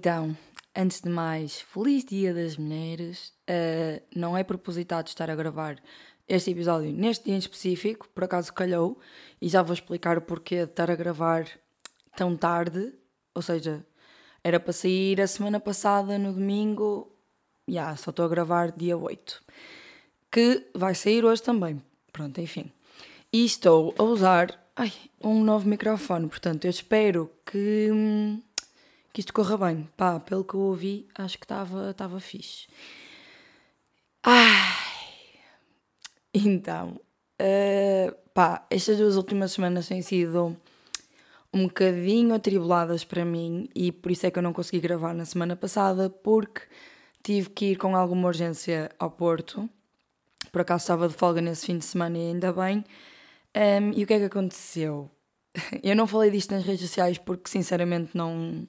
Então, antes de mais, feliz Dia das Mulheres. Uh, não é propositado estar a gravar este episódio neste dia em específico, por acaso calhou, e já vou explicar o porquê de estar a gravar tão tarde. Ou seja, era para sair a semana passada, no domingo, já, yeah, só estou a gravar dia 8. Que vai sair hoje também. Pronto, enfim. E estou a usar ai, um novo microfone, portanto, eu espero que. Hum, que isto corra bem. Pá, pelo que eu ouvi, acho que estava fixe. Ai. Então, uh, pá, estas duas últimas semanas têm sido um bocadinho atribuladas para mim e por isso é que eu não consegui gravar na semana passada porque tive que ir com alguma urgência ao Porto. Por acaso estava de folga nesse fim de semana e ainda bem. Um, e o que é que aconteceu? Eu não falei disto nas redes sociais porque sinceramente não,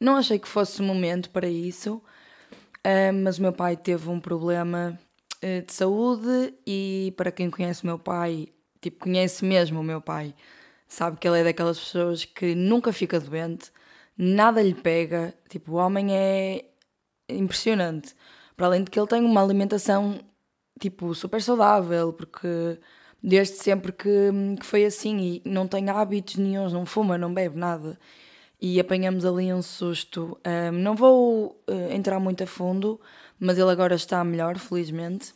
não achei que fosse o momento para isso, uh, mas o meu pai teve um problema uh, de saúde e para quem conhece o meu pai, tipo, conhece mesmo o meu pai, sabe que ele é daquelas pessoas que nunca fica doente, nada lhe pega, tipo, o homem é impressionante. Para além de que ele tem uma alimentação, tipo, super saudável, porque desde sempre que, que foi assim e não tem hábitos nenhums, não fuma, não bebe nada e apanhamos ali um susto. Um, não vou uh, entrar muito a fundo, mas ele agora está melhor, felizmente.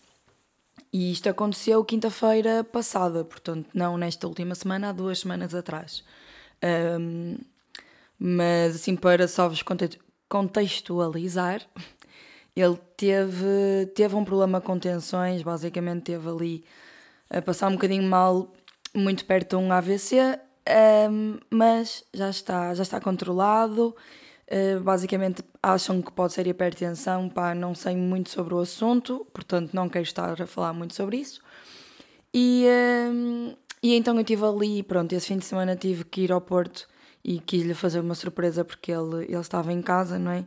E isto aconteceu quinta-feira passada, portanto, não nesta última semana, há duas semanas atrás. Um, mas, assim, para só vos contextualizar, ele teve, teve um problema com tensões, basicamente teve ali a passar um bocadinho mal, muito perto de um AVC, um, mas já está, já está controlado. Uh, basicamente acham que pode ser hipertensão, pá, não sei muito sobre o assunto, portanto não quero estar a falar muito sobre isso. E, um, e então eu estive ali, pronto, esse fim de semana tive que ir ao Porto e quis-lhe fazer uma surpresa porque ele, ele estava em casa, não é?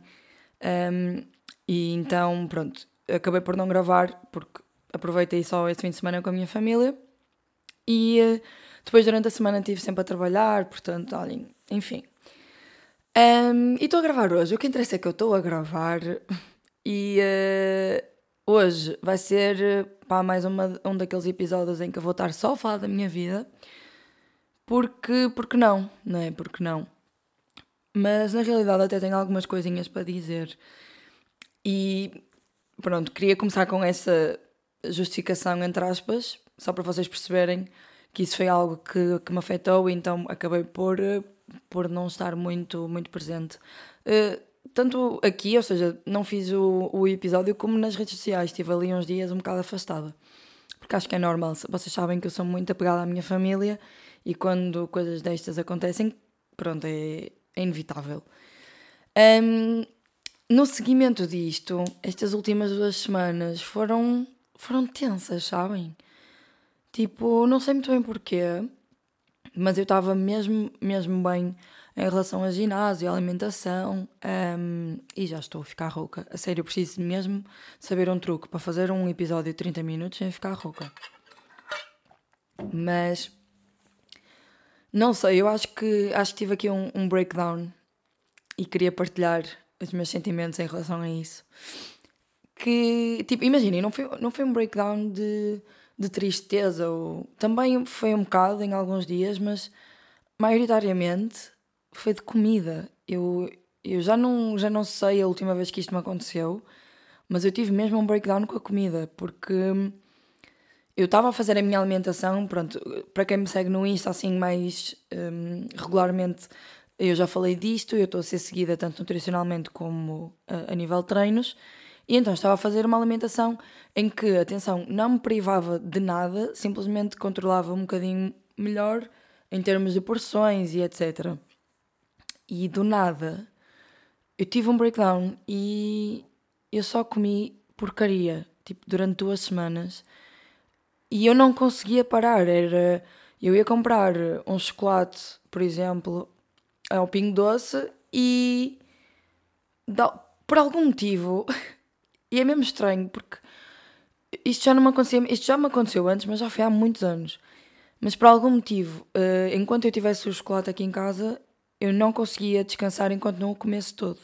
Um, e então, pronto, acabei por não gravar porque aproveitei só esse fim de semana com a minha família. E uh, depois, durante a semana, estive sempre a trabalhar, portanto, olhem, enfim. Um, e estou a gravar hoje. O que interessa é que eu estou a gravar e uh, hoje vai ser pá, mais uma, um daqueles episódios em que eu vou estar só a falar da minha vida. Porque, porque não, não é? Porque não. Mas na realidade até tenho algumas coisinhas para dizer. E pronto, queria começar com essa justificação, entre aspas, só para vocês perceberem que isso foi algo que, que me afetou, então acabei por, por não estar muito, muito presente. Uh, tanto aqui, ou seja, não fiz o, o episódio, como nas redes sociais, estive ali uns dias um bocado afastada. Porque acho que é normal, vocês sabem que eu sou muito apegada à minha família e quando coisas destas acontecem, pronto, é, é inevitável. Um, no seguimento disto, estas últimas duas semanas foram, foram tensas, sabem? Tipo, não sei muito bem porquê, mas eu estava mesmo, mesmo bem em relação a ginásio, alimentação um, e já estou a ficar rouca. A sério, eu preciso mesmo saber um truque para fazer um episódio de 30 minutos sem ficar rouca. Mas não sei, eu acho que acho que tive aqui um, um breakdown e queria partilhar os meus sentimentos em relação a isso. Que, tipo, imaginem, não foi, não foi um breakdown de de tristeza. Ou... Também foi um bocado em alguns dias, mas maioritariamente foi de comida. Eu, eu já, não, já não sei a última vez que isto me aconteceu, mas eu tive mesmo um breakdown com a comida, porque eu estava a fazer a minha alimentação, pronto, para quem me segue no Insta assim mais um, regularmente, eu já falei disto, eu estou a ser seguida tanto nutricionalmente como a, a nível de treinos, e então estava a fazer uma alimentação em que, atenção, não me privava de nada, simplesmente controlava um bocadinho melhor em termos de porções e etc. E do nada eu tive um breakdown e eu só comi porcaria, tipo, durante duas semanas. E eu não conseguia parar. Era. Eu ia comprar um chocolate, por exemplo, ao Pingo Doce e. Por algum motivo. E é mesmo estranho, porque isto já não me acontecia, isto já me aconteceu antes, mas já foi há muitos anos. Mas por algum motivo, uh, enquanto eu tivesse o chocolate aqui em casa, eu não conseguia descansar enquanto não o comesse todo.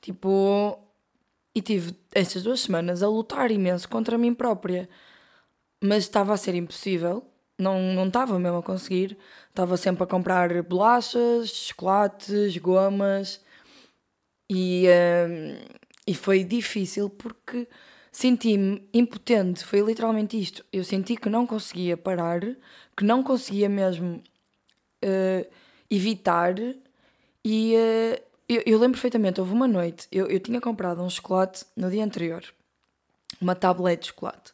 Tipo, e tive estas duas semanas a lutar imenso contra mim própria. Mas estava a ser impossível. Não, não estava mesmo a conseguir. Estava sempre a comprar bolachas, chocolates, gomas. E, uh, e foi difícil porque senti-me impotente. Foi literalmente isto. Eu senti que não conseguia parar, que não conseguia mesmo uh, evitar. E, uh, eu, eu, lembro perfeitamente, houve uma noite, eu, eu tinha comprado um chocolate no dia anterior, uma tablete de chocolate.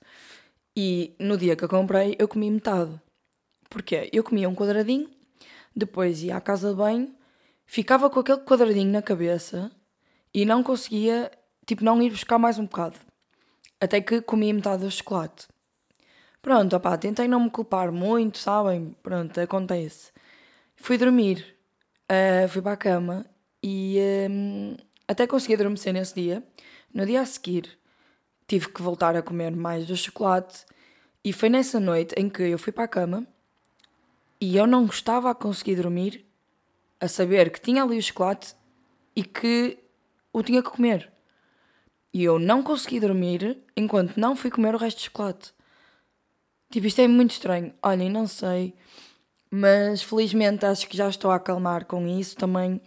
E no dia que eu comprei, eu comi metade. Porquê? Eu comia um quadradinho, depois ia à casa de banho, ficava com aquele quadradinho na cabeça e não conseguia, tipo, não ir buscar mais um bocado. Até que comi metade do chocolate. Pronto, opá, tentei não me culpar muito, sabem? Pronto, acontece. Fui dormir, uh, fui para a cama e um, até consegui adormecer nesse dia. No dia a seguir, tive que voltar a comer mais do chocolate. E foi nessa noite em que eu fui para a cama e eu não estava a conseguir dormir a saber que tinha ali o chocolate e que o tinha que comer. E eu não consegui dormir enquanto não fui comer o resto de chocolate. Tipo, isto é muito estranho. Olhem, não sei. Mas felizmente acho que já estou a acalmar com isso. Também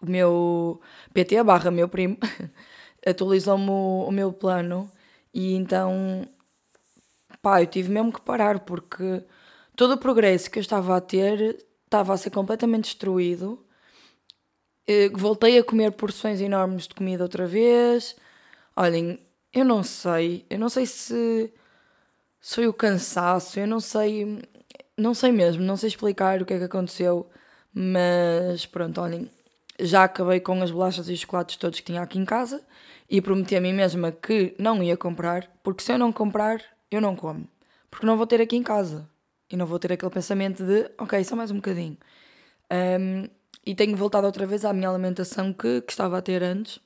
o meu PT barra meu primo atualizou-me o, o, meu plano e então pá, eu tive mesmo que parar porque todo o progresso que eu estava a ter estava a ser completamente destruído. Eh, voltei a comer porções enormes de comida outra vez. Olhem, eu não sei, eu não sei se, se foi o cansaço, eu não sei, não sei mesmo, não sei explicar o que é que aconteceu, mas pronto, olhem, já acabei com as bolachas e os chocolates todos que tinha aqui em casa e prometi a mim mesma que não ia comprar, porque se eu não comprar, eu não como. Porque não vou ter aqui em casa. E não vou ter aquele pensamento de, ok, só mais um bocadinho. Um, e tenho voltado outra vez à minha alimentação que, que estava a ter antes.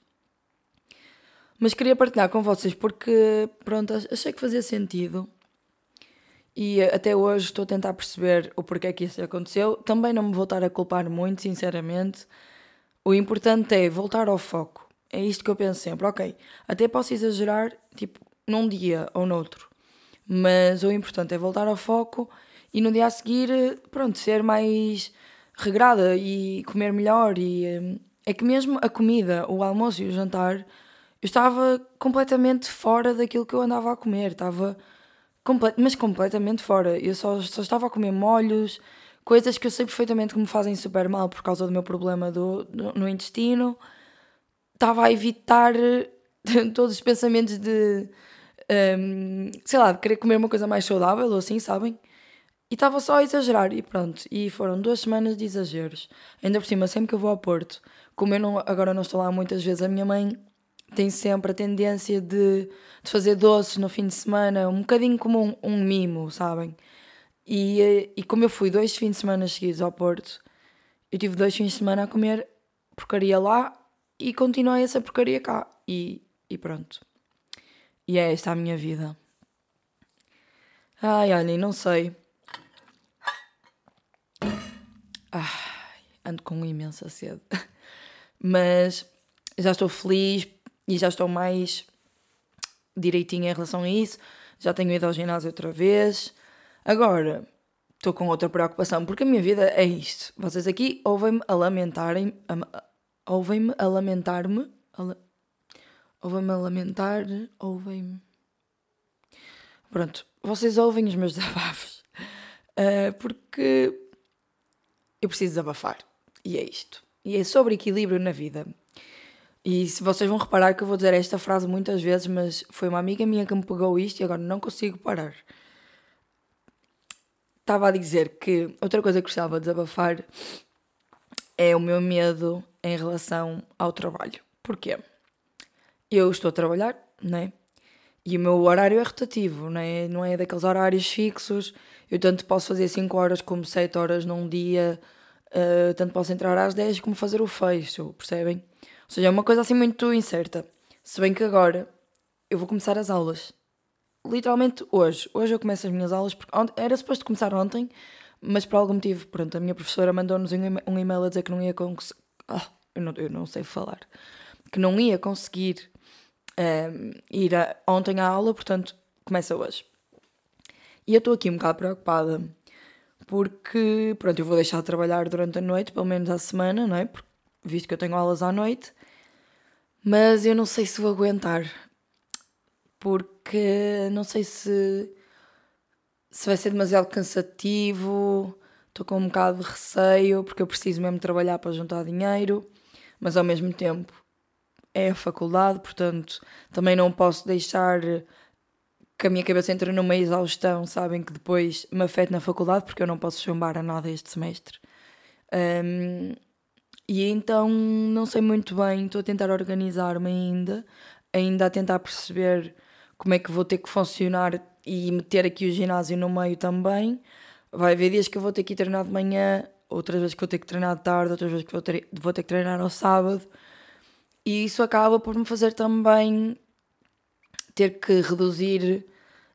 Mas queria partilhar com vocês porque, pronto, achei que fazia sentido. E até hoje estou a tentar perceber o porquê que isso aconteceu. Também não me vou estar a culpar muito, sinceramente. O importante é voltar ao foco. É isto que eu penso sempre. Ok, até posso exagerar, tipo, num dia ou noutro. Mas o importante é voltar ao foco e no dia a seguir, pronto, ser mais regrada e comer melhor. E hum, é que mesmo a comida, o almoço e o jantar, eu estava completamente fora daquilo que eu andava a comer. Estava, complet mas completamente fora. Eu só, só estava a comer molhos, coisas que eu sei perfeitamente que me fazem super mal por causa do meu problema do, do no intestino. Estava a evitar todos os pensamentos de, um, sei lá, de querer comer uma coisa mais saudável ou assim, sabem? E estava só a exagerar e pronto. E foram duas semanas de exageros. Ainda por cima, sempre que eu vou ao Porto, como eu não, agora não estou lá muitas vezes, a minha mãe tem sempre a tendência de, de fazer doces no fim de semana, um bocadinho como um, um mimo, sabem? E, e como eu fui dois fins de semana seguidos ao Porto, eu tive dois fins de semana a comer porcaria lá e continuei essa porcaria cá. E, e pronto. E é esta a minha vida. Ai, olhem, não sei. Ai, ando com imensa sede. Mas já estou feliz e já estou mais direitinho em relação a isso. Já tenho ido ao ginásio outra vez. Agora, estou com outra preocupação, porque a minha vida é isto. Vocês aqui ouvem-me a lamentarem. Ouvem-me a lamentar-me. Ouvem-me a lamentar. Ouvem-me. Pronto, vocês ouvem os meus desabafos. Uh, porque eu preciso desabafar. E é isto. E é sobre equilíbrio na vida. E se vocês vão reparar que eu vou dizer esta frase muitas vezes, mas foi uma amiga minha que me pegou isto e agora não consigo parar estava a dizer que outra coisa que gostava de desabafar é o meu medo em relação ao trabalho. Porquê? Eu estou a trabalhar, né? E o meu horário é rotativo, né? não é daqueles horários fixos. Eu tanto posso fazer 5 horas como 7 horas num dia, uh, tanto posso entrar às 10 como fazer o fecho, percebem? Ou seja, é uma coisa assim muito incerta. Se bem que agora eu vou começar as aulas literalmente hoje. Hoje eu começo as minhas aulas, porque era suposto começar ontem, mas por algum motivo, pronto, a minha professora mandou-nos um e-mail a dizer que não ia conseguir. Ah, eu, não, eu não sei falar. que não ia conseguir um, ir a, ontem à aula, portanto, começa hoje. E eu estou aqui um bocado preocupada porque, pronto, eu vou deixar de trabalhar durante a noite, pelo menos à semana, não é? Porque, visto que eu tenho aulas à noite, mas eu não sei se vou aguentar, porque não sei se, se vai ser demasiado cansativo, estou com um bocado de receio, porque eu preciso mesmo trabalhar para juntar dinheiro, mas ao mesmo tempo é a faculdade, portanto também não posso deixar que a minha cabeça entre numa exaustão, sabem, que depois me afeta na faculdade, porque eu não posso chumbar a nada este semestre. Um, e então não sei muito bem, estou a tentar organizar-me ainda, ainda a tentar perceber como é que vou ter que funcionar e meter aqui o ginásio no meio também. Vai haver dias que eu vou ter que ir treinar de manhã, outras vezes que vou ter que treinar de tarde, outras vezes que vou ter, vou ter que treinar ao sábado. E isso acaba por me fazer também ter que reduzir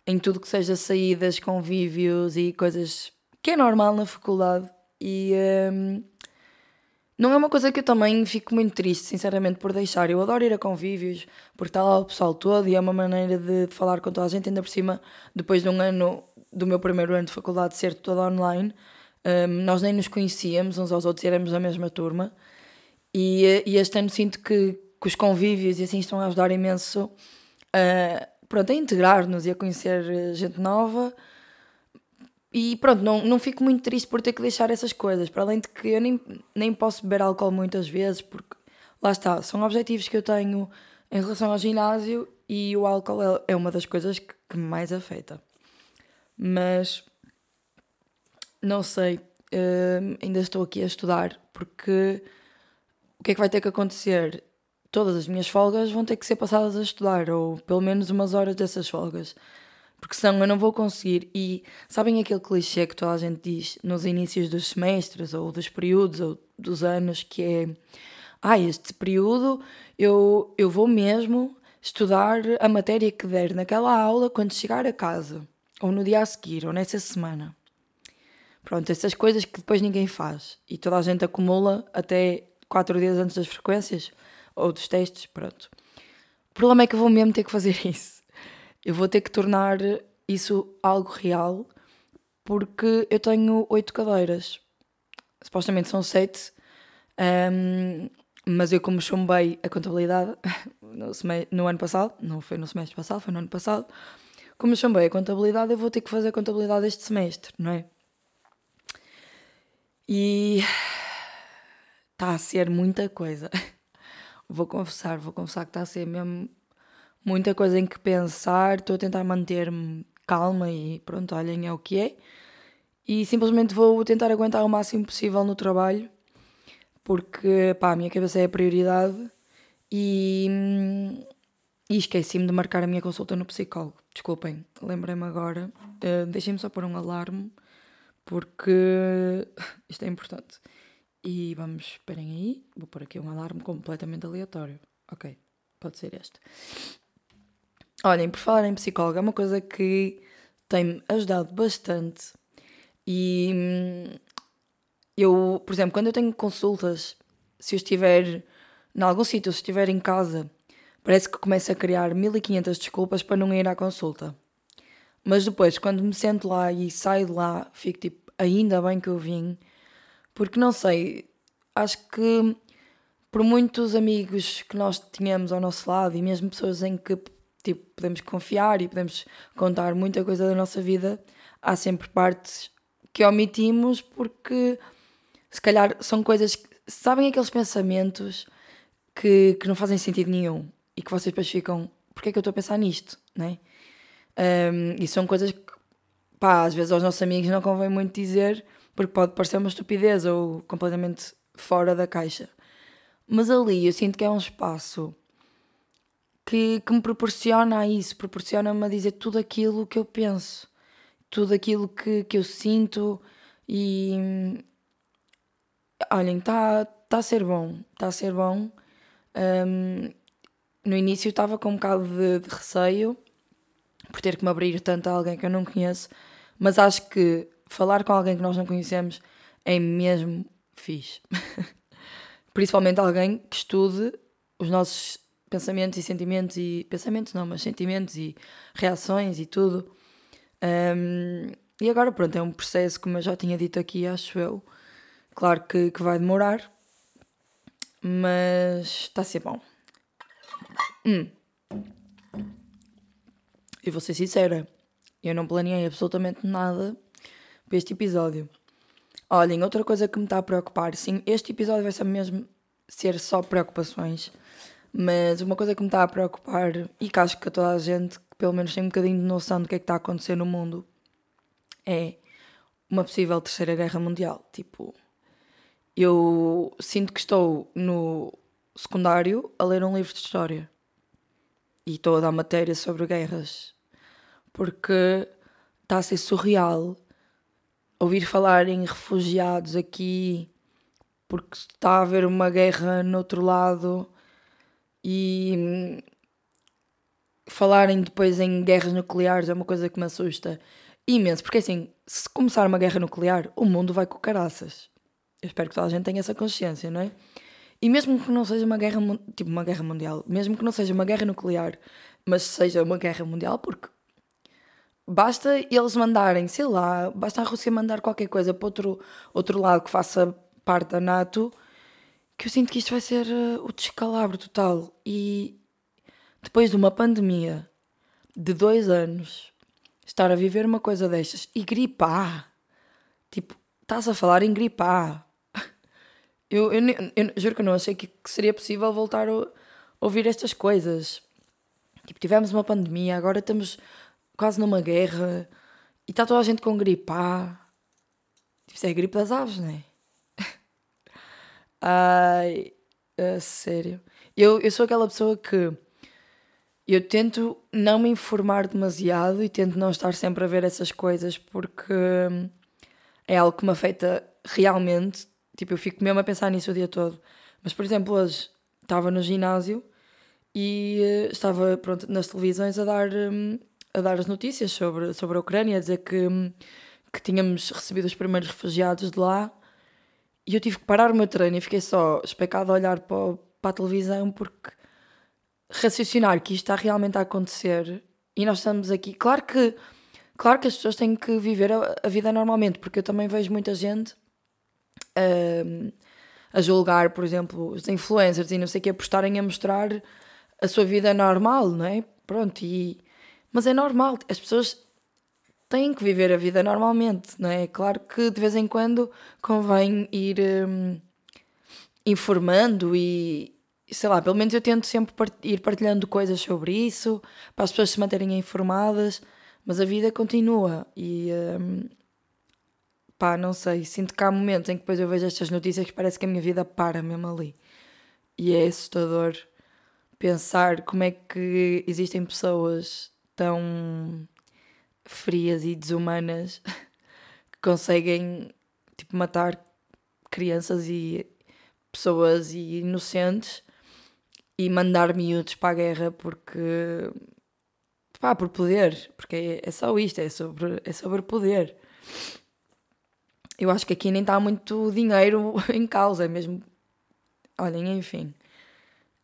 em tudo que seja saídas, convívios e coisas que é normal na faculdade. E um, não é uma coisa que eu também fico muito triste, sinceramente, por deixar. Eu adoro ir a convívios, porque está lá o pessoal todo e é uma maneira de, falar com toda a gente, ainda por cima, depois de um ano do meu primeiro ano de faculdade ser todo online. Um, nós nem nos conhecíamos uns aos outros, éramos da mesma turma. E, e este ano sinto que, que, os convívios e assim estão a ajudar imenso uh, pronto, a integrar-nos e a conhecer gente nova. E pronto, não, não fico muito triste por ter que deixar essas coisas. Para além de que eu nem, nem posso beber álcool muitas vezes, porque lá está, são objetivos que eu tenho em relação ao ginásio e o álcool é, é uma das coisas que, que me mais afeta. Mas não sei, uh, ainda estou aqui a estudar porque o que é que vai ter que acontecer? Todas as minhas folgas vão ter que ser passadas a estudar, ou pelo menos umas horas dessas folgas. Porque senão eu não vou conseguir. E sabem aquele clichê que toda a gente diz nos inícios dos semestres, ou dos períodos, ou dos anos, que é ah, este período eu, eu vou mesmo estudar a matéria que der naquela aula quando chegar a casa, ou no dia a seguir, ou nessa semana. Pronto, essas coisas que depois ninguém faz e toda a gente acumula até quatro dias antes das frequências ou dos testes, pronto. O problema é que eu vou mesmo ter que fazer isso. Eu vou ter que tornar isso algo real porque eu tenho oito cadeiras. Supostamente são sete, um, mas eu como chumbei a contabilidade no, no, ano passado, não foi no semestre passado, foi no ano passado, como chumbei a contabilidade, eu vou ter que fazer a contabilidade este semestre, não é? E está a ser muita coisa. Vou confessar, vou confessar que está a ser mesmo muita coisa em que pensar. Estou a tentar manter-me calma e pronto, olhem, é o que é. E simplesmente vou tentar aguentar o máximo possível no trabalho, porque pá, a minha cabeça é a prioridade e, e esqueci-me de marcar a minha consulta no psicólogo. Desculpem, lembrei-me agora. Uh, Deixem-me só pôr um alarme porque isto é importante. E vamos, esperem aí, vou pôr aqui um alarme completamente aleatório. Ok, pode ser este. Olhem, por falar em psicóloga, é uma coisa que tem-me ajudado bastante. E hum, eu, por exemplo, quando eu tenho consultas, se eu estiver em algum sítio, se estiver em casa, parece que começo a criar 1500 desculpas para não ir à consulta. Mas depois, quando me sento lá e saio de lá, fico tipo, ainda bem que eu vim, porque não sei, acho que por muitos amigos que nós tínhamos ao nosso lado e mesmo pessoas em que tipo, podemos confiar e podemos contar muita coisa da nossa vida, há sempre partes que omitimos porque se calhar são coisas que sabem aqueles pensamentos que, que não fazem sentido nenhum e que vocês depois ficam, porque é que eu estou a pensar nisto, né? Um, e são coisas que, pá, às vezes aos nossos amigos não convém muito dizer porque pode parecer uma estupidez ou completamente fora da caixa. Mas ali eu sinto que é um espaço que, que me proporciona isso, proporciona-me a dizer tudo aquilo que eu penso, tudo aquilo que, que eu sinto e olhem, está tá a ser bom, está a ser bom. Um, no início estava com um bocado de, de receio por ter que me abrir tanto a alguém que eu não conheço, mas acho que falar com alguém que nós não conhecemos é mesmo fixe. Principalmente alguém que estude os nossos pensamentos e sentimentos e pensamentos não, mas sentimentos e reações e tudo. Um, e agora pronto, é um processo, como eu já tinha dito aqui, acho eu. Claro que, que vai demorar, mas está a ser bom. Hum. E vou ser sincera, eu não planeei absolutamente nada para este episódio. Olhem, outra coisa que me está a preocupar, sim, este episódio vai ser mesmo ser só preocupações, mas uma coisa que me está a preocupar e que acho que toda a gente que pelo menos tem um bocadinho de noção do que é que está a acontecer no mundo é uma possível terceira guerra mundial. Tipo, eu sinto que estou no secundário a ler um livro de história e estou a dar matéria sobre guerras porque está a ser surreal ouvir falar em refugiados aqui porque está a haver uma guerra no outro lado e hum, falarem depois em guerras nucleares é uma coisa que me assusta imenso, porque assim, se começar uma guerra nuclear, o mundo vai com caraças. Eu espero que toda a gente tenha essa consciência, não é? E mesmo que não seja uma guerra, tipo uma guerra mundial, mesmo que não seja uma guerra nuclear, mas seja uma guerra mundial, porque basta eles mandarem, sei lá, basta a Rússia mandar qualquer coisa para outro, outro lado que faça parte da NATO, que eu sinto que isto vai ser uh, o descalabro total. E depois de uma pandemia de dois anos, estar a viver uma coisa destas e gripar, tipo, estás a falar em gripar. Eu, eu, eu, eu juro que eu não achei que, que seria possível voltar a, ouvir estas coisas. Tipo, tivemos uma pandemia, agora estamos quase numa guerra e está toda a gente com gripe. Tipo, isso é gripe das aves, não é? Ai, a sério. Eu, eu sou aquela pessoa que eu tento não me informar demasiado e tento não estar sempre a ver essas coisas porque é algo que me afeta realmente. Tipo, eu fico mesmo a pensar nisso o dia todo. Mas, por exemplo, hoje estava no ginásio e uh, estava pronto, nas televisões a dar, um, a dar as notícias sobre, sobre a Ucrânia, a dizer que, um, que tínhamos recebido os primeiros refugiados de lá e eu tive que parar o meu treino e fiquei só especado a olhar para, para a televisão porque raciocinar que isto está realmente a acontecer e nós estamos aqui. Claro que, claro que as pessoas têm que viver a, a vida normalmente, porque eu também vejo muita gente uh, a julgar, por exemplo, os influencers e não sei o que, por estarem a mostrar a sua vida normal, não é? Pronto, e, mas é normal, as pessoas têm que viver a vida normalmente, não é? Claro que de vez em quando convém ir um, informando e, sei lá, pelo menos eu tento sempre part ir partilhando coisas sobre isso, para as pessoas se manterem informadas, mas a vida continua e um, pá, não sei, sinto que há momentos em que depois eu vejo estas notícias que parece que a minha vida para mesmo ali. E é assustador pensar como é que existem pessoas tão frias e desumanas que conseguem tipo, matar crianças e pessoas e inocentes e mandar miúdos para a guerra porque pá, por poder, porque é, é só isto, é sobre, é sobre poder. Eu acho que aqui nem está muito dinheiro em causa, é mesmo. Olhem, enfim.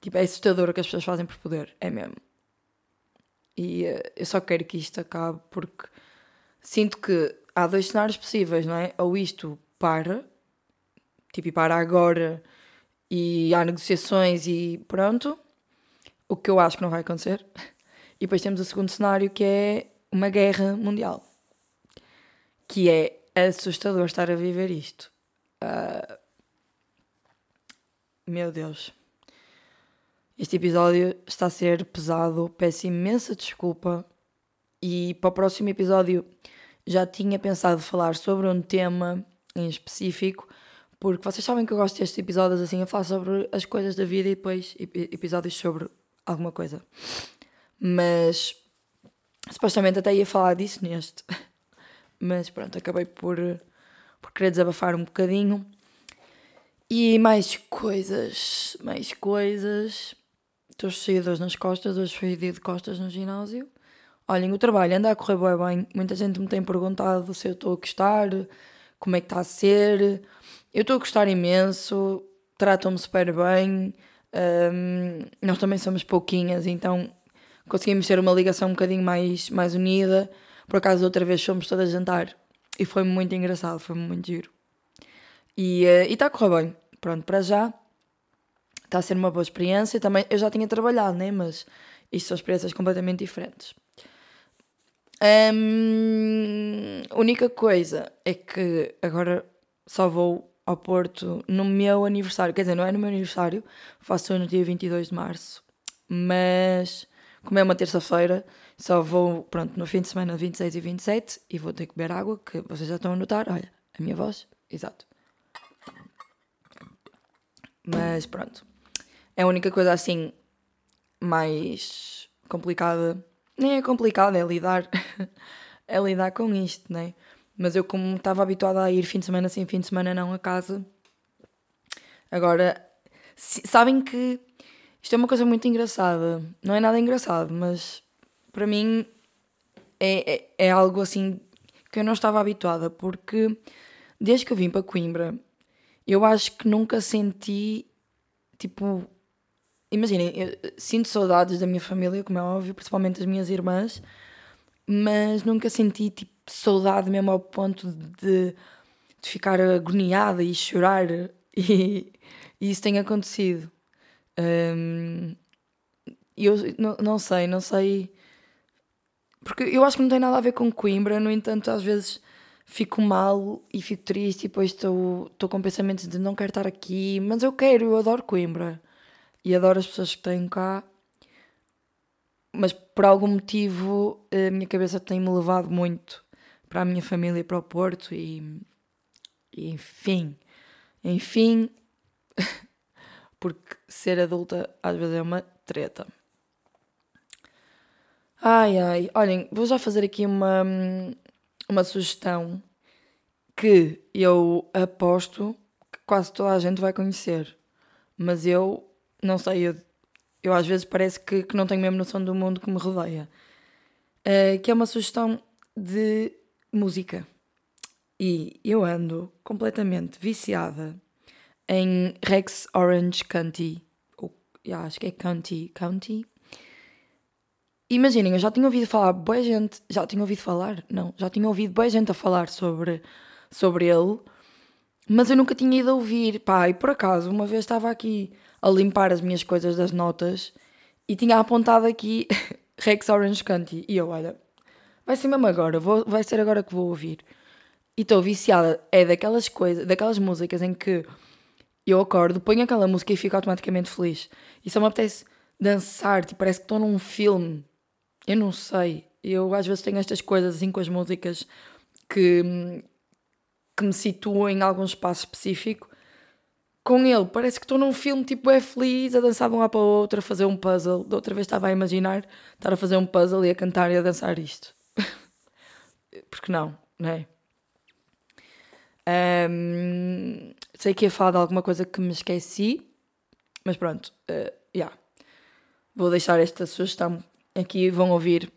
Tipo, é assustador o que as pessoas fazem por poder, é mesmo. E uh, eu só quero que isto acabe porque sinto que há dois cenários possíveis, não é? Ou isto para, tipo, e para agora e há negociações e pronto, o que eu acho que não vai acontecer. E depois temos o segundo cenário que é uma guerra mundial, que é assustador estar a viver isto. Uh... Meu Deus. Este episódio está a ser pesado, peço imensa desculpa. E para o próximo episódio já tinha pensado falar sobre um tema em específico, porque vocês sabem que eu gosto destes episódios assim, eu falo sobre as coisas da vida e depois episódios sobre alguma coisa. Mas supostamente até ia falar disso neste. Mas pronto, acabei por, por querer desabafar um bocadinho. E mais coisas, mais coisas. Cheia de nas costas, hoje fui dia de costas no ginásio. Olhem, o trabalho anda a correr bem. Muita gente me tem perguntado se eu estou a gostar, como é que está a ser. Eu estou a gostar imenso, tratam-me super bem. Um, nós também somos pouquinhas, então conseguimos ter uma ligação um bocadinho mais, mais unida. Por acaso, outra vez fomos todas jantar e foi muito engraçado, foi muito giro. E uh, está a correr bem. Pronto, para já está a ser uma boa experiência. Também eu já tinha trabalhado, né? Mas isto são experiências completamente diferentes. Um, única coisa é que agora só vou ao Porto no meu aniversário. Quer dizer, não é no meu aniversário, faço no dia 22 de março. Mas, como é uma terça-feira, só vou, pronto, no fim de semana 26 e 27 e vou ter que beber água, que vocês já estão a notar. Olha, a minha voz, exato. Mas pronto. É a única coisa assim mais complicada. Nem é complicada, é lidar. é lidar com isto, né? Mas eu, como estava habituada a ir fim de semana sim, fim de semana não a casa, agora sabem que isto é uma coisa muito engraçada. Não é nada engraçado, mas para mim é, é, é algo assim que eu não estava habituada, porque desde que eu vim para Coimbra, eu acho que nunca senti tipo. Imaginem, sinto saudades da minha família, como é óbvio, principalmente das minhas irmãs, mas nunca senti tipo saudade mesmo ao ponto de, de ficar agoniada e chorar e, e isso tem acontecido. Um, eu não, não sei, não sei. Porque eu acho que não tem nada a ver com Coimbra, no entanto, às vezes fico mal e fico triste e depois estou com pensamentos de não quero estar aqui, mas eu quero, eu adoro Coimbra e adoro as pessoas que tenho cá mas por algum motivo a minha cabeça tem-me levado muito para a minha família, para o Porto e, e enfim, enfim, porque ser adulta às vezes é uma treta. Ai ai, olhem, vou já fazer aqui uma, uma sugestão que eu aposto que quase toda a gente vai conhecer, mas eu não sei, eu eu às vezes parece que, que não tenho mesmo noção do mundo que me rodeia. Uh, que é uma sugestão de música. E eu ando completamente viciada em Rex Orange County. Ou, yeah, acho que é County. County. Imaginem, eu já tinha ouvido falar boa gente. Já tinha ouvido falar? Não, já tinha ouvido boa gente a falar sobre, sobre ele. Mas eu nunca tinha ido a ouvir. Pá, e por acaso, uma vez estava aqui a limpar as minhas coisas das notas e tinha apontado aqui Rex Orange County. E eu, olha, vai ser mesmo agora, vou, vai ser agora que vou ouvir. E estou viciada. É daquelas coisas, daquelas músicas em que eu acordo, ponho aquela música e fico automaticamente feliz. E só me apetece dançar, tipo, parece que estou num filme. Eu não sei. Eu às vezes tenho estas coisas assim com as músicas que, que me situam em algum espaço específico com ele, parece que estou num filme tipo é feliz, a dançar de um lado para o outro, a fazer um puzzle. Da outra vez estava a imaginar estar a fazer um puzzle e a cantar e a dançar isto. Porque não, não é? Um, sei que ia falar de alguma coisa que me esqueci, mas pronto, uh, yeah. vou deixar esta sugestão aqui, vão ouvir,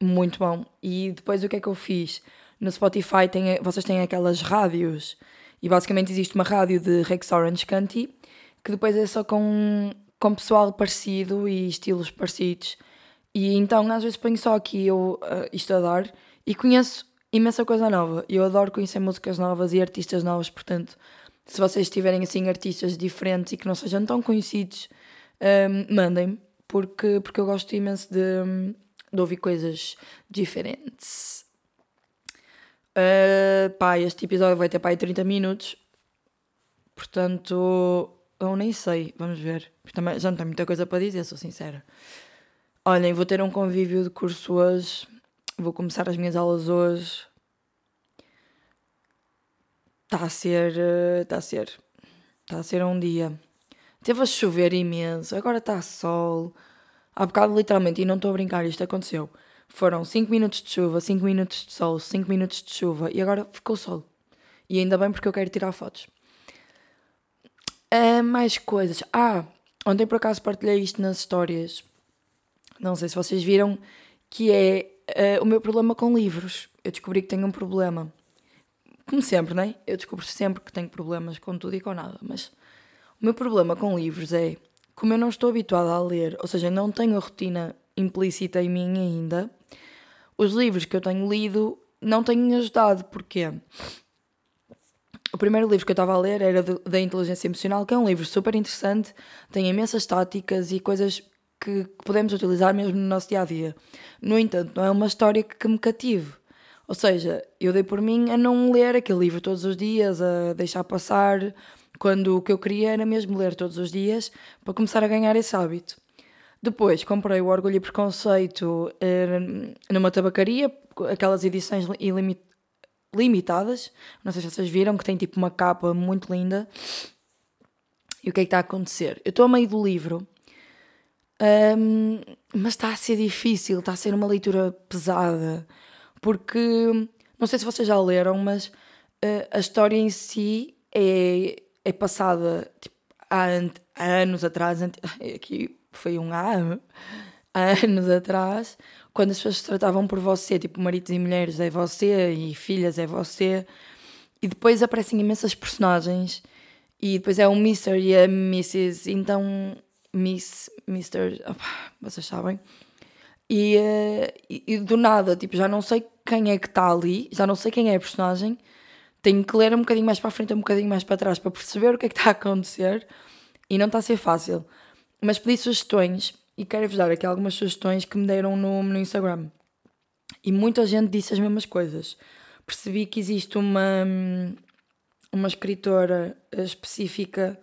muito bom. E depois o que é que eu fiz? No Spotify tem, vocês têm aquelas rádios e basicamente existe uma rádio de Rex Orange County que depois é só com, com pessoal parecido e estilos parecidos. E então às vezes ponho só aqui eu uh, isto a dar e conheço imensa coisa nova. Eu adoro conhecer músicas novas e artistas novos, portanto, se vocês tiverem assim artistas diferentes e que não sejam tão conhecidos, um, mandem-me, porque, porque eu gosto imenso de, de ouvir coisas diferentes. Uh, pá, este episódio vai ter pá, 30 minutos. Portanto, eu nem sei. Vamos ver. Também, já não tenho muita coisa para dizer, sou sincera. Olhem, vou ter um convívio de curso hoje. Vou começar as minhas aulas hoje. Está a ser. Está a ser. Está a ser um dia. Teve a chover imenso, agora está sol. Há bocado, literalmente, e não estou a brincar, isto aconteceu. Foram 5 minutos de chuva, 5 minutos de sol, 5 minutos de chuva e agora ficou sol. E ainda bem porque eu quero tirar fotos. Uh, mais coisas. Ah, ontem por acaso partilhei isto nas histórias. Não sei se vocês viram, que é uh, o meu problema com livros. Eu descobri que tenho um problema. Como sempre, não é? Eu descubro sempre que tenho problemas com tudo e com nada. Mas o meu problema com livros é como eu não estou habituada a ler, ou seja, não tenho a rotina implícita em mim ainda, os livros que eu tenho lido não têm ajudado. Porquê? O primeiro livro que eu estava a ler era da Inteligência Emocional, que é um livro super interessante, tem imensas táticas e coisas que, podemos utilizar mesmo no nosso dia a dia. No entanto, não é uma história que me cative. Ou seja, eu dei por mim a não ler aquele livro todos os dias, a deixar passar, quando o que eu queria era mesmo ler todos os dias para começar a ganhar esse hábito. Depois comprei o Orgulho e Preconceito eh, numa tabacaria, aquelas edições limitadas. Não sei se vocês viram, que tem tipo uma capa muito linda. E o que é que está a acontecer? Eu estou a meio do livro, um, mas está a ser difícil, está a ser uma leitura pesada, porque não sei se vocês já leram, mas uh, a história em si é, é passada tipo, há, há anos atrás. Aqui foi um há, anos atrás, quando as pessoas se tratavam por você, tipo maridos e mulheres é você e filhas é você, e depois aparecem imensas personagens, e depois é o Mr. e a Mrs. Então, Miss, Mr. Opa, vocês sabem. E, uh, e, e, do nada, tipo, já não sei quem é que está ali, já não sei quem é a personagem, tenho que ler um bocadinho mais para a frente, um bocadinho mais para trás para perceber o que é que está a acontecer e não está a ser fácil. Mas pedi sugestões e quero-vos dar aqui algumas sugestões que me deram no, no Instagram. E muita gente disse as mesmas coisas. Percebi que existe uma, uma escritora específica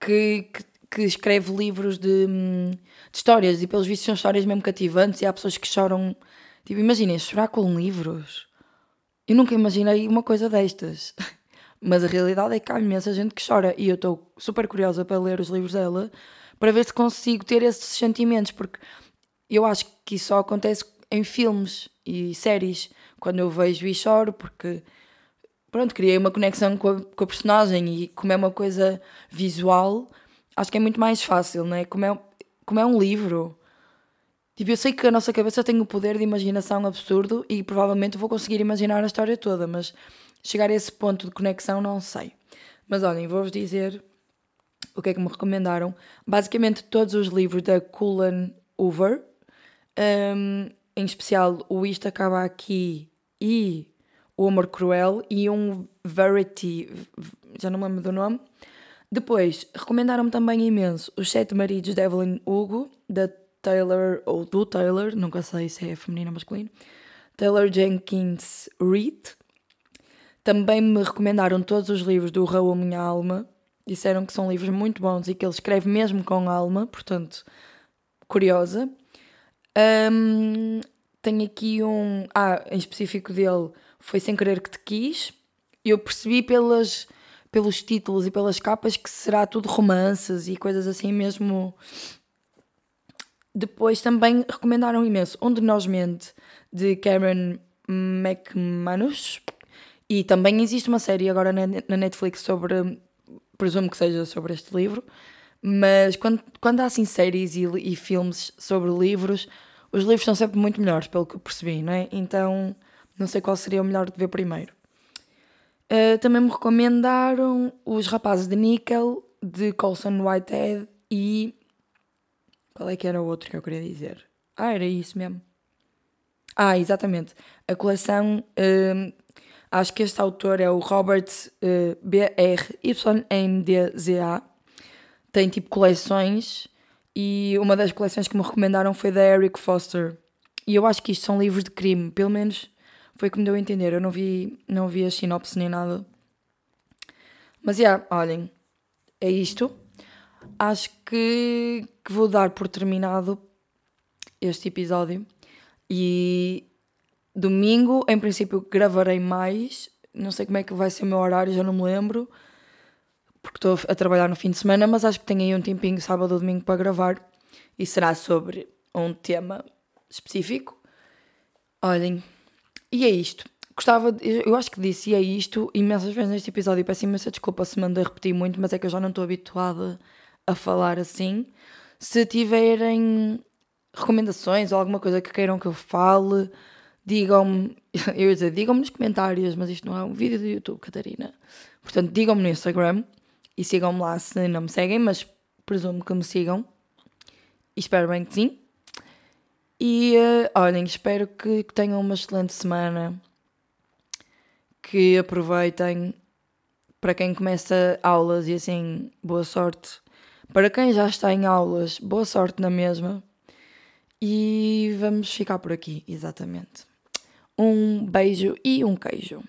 que, que, que escreve livros de, de, histórias e pelos vistos são histórias mesmo cativantes e há pessoas que choram. Tipo, imaginem, chorar com livros. Eu nunca imaginei uma coisa destas. Mas a realidade é que há imensa gente que chora e eu estou super curiosa para ler os livros dela para ver se consigo ter esses sentimentos, porque eu acho que isso só acontece em filmes e séries, quando eu vejo e choro, porque pronto, criei uma conexão com a, com a personagem e como é uma coisa visual, acho que é muito mais fácil, não é? Como é, como é um livro. Tipo, eu sei que a nossa cabeça tem o poder de imaginação absurdo e provavelmente vou conseguir imaginar a história toda, mas chegar a esse ponto de conexão não sei. Mas olhem, vou-vos dizer o que é que me recomendaram? Basicamente todos os livros da Cullen Hoover, um, em especial o Isto Acaba Aqui e O Amor Cruel e um Verity, já não me lembro do nome. Depois, recomendaram-me também imenso Os Sete Maridos de Evelyn Hugo, da Taylor, ou do Taylor, nunca sei se é feminino ou masculino, Taylor Jenkins Reid. Também me recomendaram todos os livros do Raul Minha Alma, disseram que são livros muito bons e que ele escreve mesmo com alma, portanto, curiosa. Um, tenho aqui um. Ah, em específico dele, foi Sem Querer Que Te Quis. Eu percebi pelas, pelos títulos e pelas capas que será tudo romances e coisas assim mesmo. Depois também recomendaram imenso Um de Nós Mente, de Karen McManus. E também existe uma série agora na Netflix sobre presumo que seja sobre este livro, mas quando, quando há assim séries e, e filmes sobre livros, os livros são sempre muito melhores, pelo que eu percebi, não é? Então não sei qual seria o melhor de ver primeiro. Uh, também me recomendaram Os Rapazes de Nickel, de Colson Whitehead e. Qual é que era o outro que eu queria dizer? Ah, era isso mesmo. Ah, exatamente. A coleção uh, Acho que este autor é o Robert uh, eh, B-R-Y-N-D-Z-A. Tem tipo coleções e uma das coleções que me recomendaram foi da Eric Foster. E eu acho que isto são livros de crime, pelo menos foi como deu a entender. Eu não vi, não vi a sinopse nem nada. Mas, yeah, olhem, é isto. Acho que, que vou dar por terminado este episódio. E Domingo, em princípio, gravarei mais. Não sei como é que vai ser o meu horário, já não me lembro. Porque estou a trabalhar no fim de semana, mas acho que tenho aí um tempinho, sábado ou domingo, para gravar. E será sobre um tema específico. Olhem, e é isto. Gostava, eu acho que disse e é isto imensas vezes neste episódio. Peço imensa desculpa se a repetir muito, mas é que eu já não estou habituada a falar assim. Se tiverem recomendações ou alguma coisa que queiram que eu fale, digam-me, eu ia dizer, digam-me nos comentários, mas isto não é um vídeo do YouTube, Catarina. Portanto, digam-me no Instagram e sigam-me lá se não me seguem, mas presumo que me sigam. Espero bem que sim. E uh, olhem, espero que, que tenham uma excelente semana. Que aproveitem. Para quem começa aulas e assim, boa sorte. Para quem já está em aulas, boa sorte na mesma. E vamos ficar por aqui, exatamente. Um beijo e um queijo.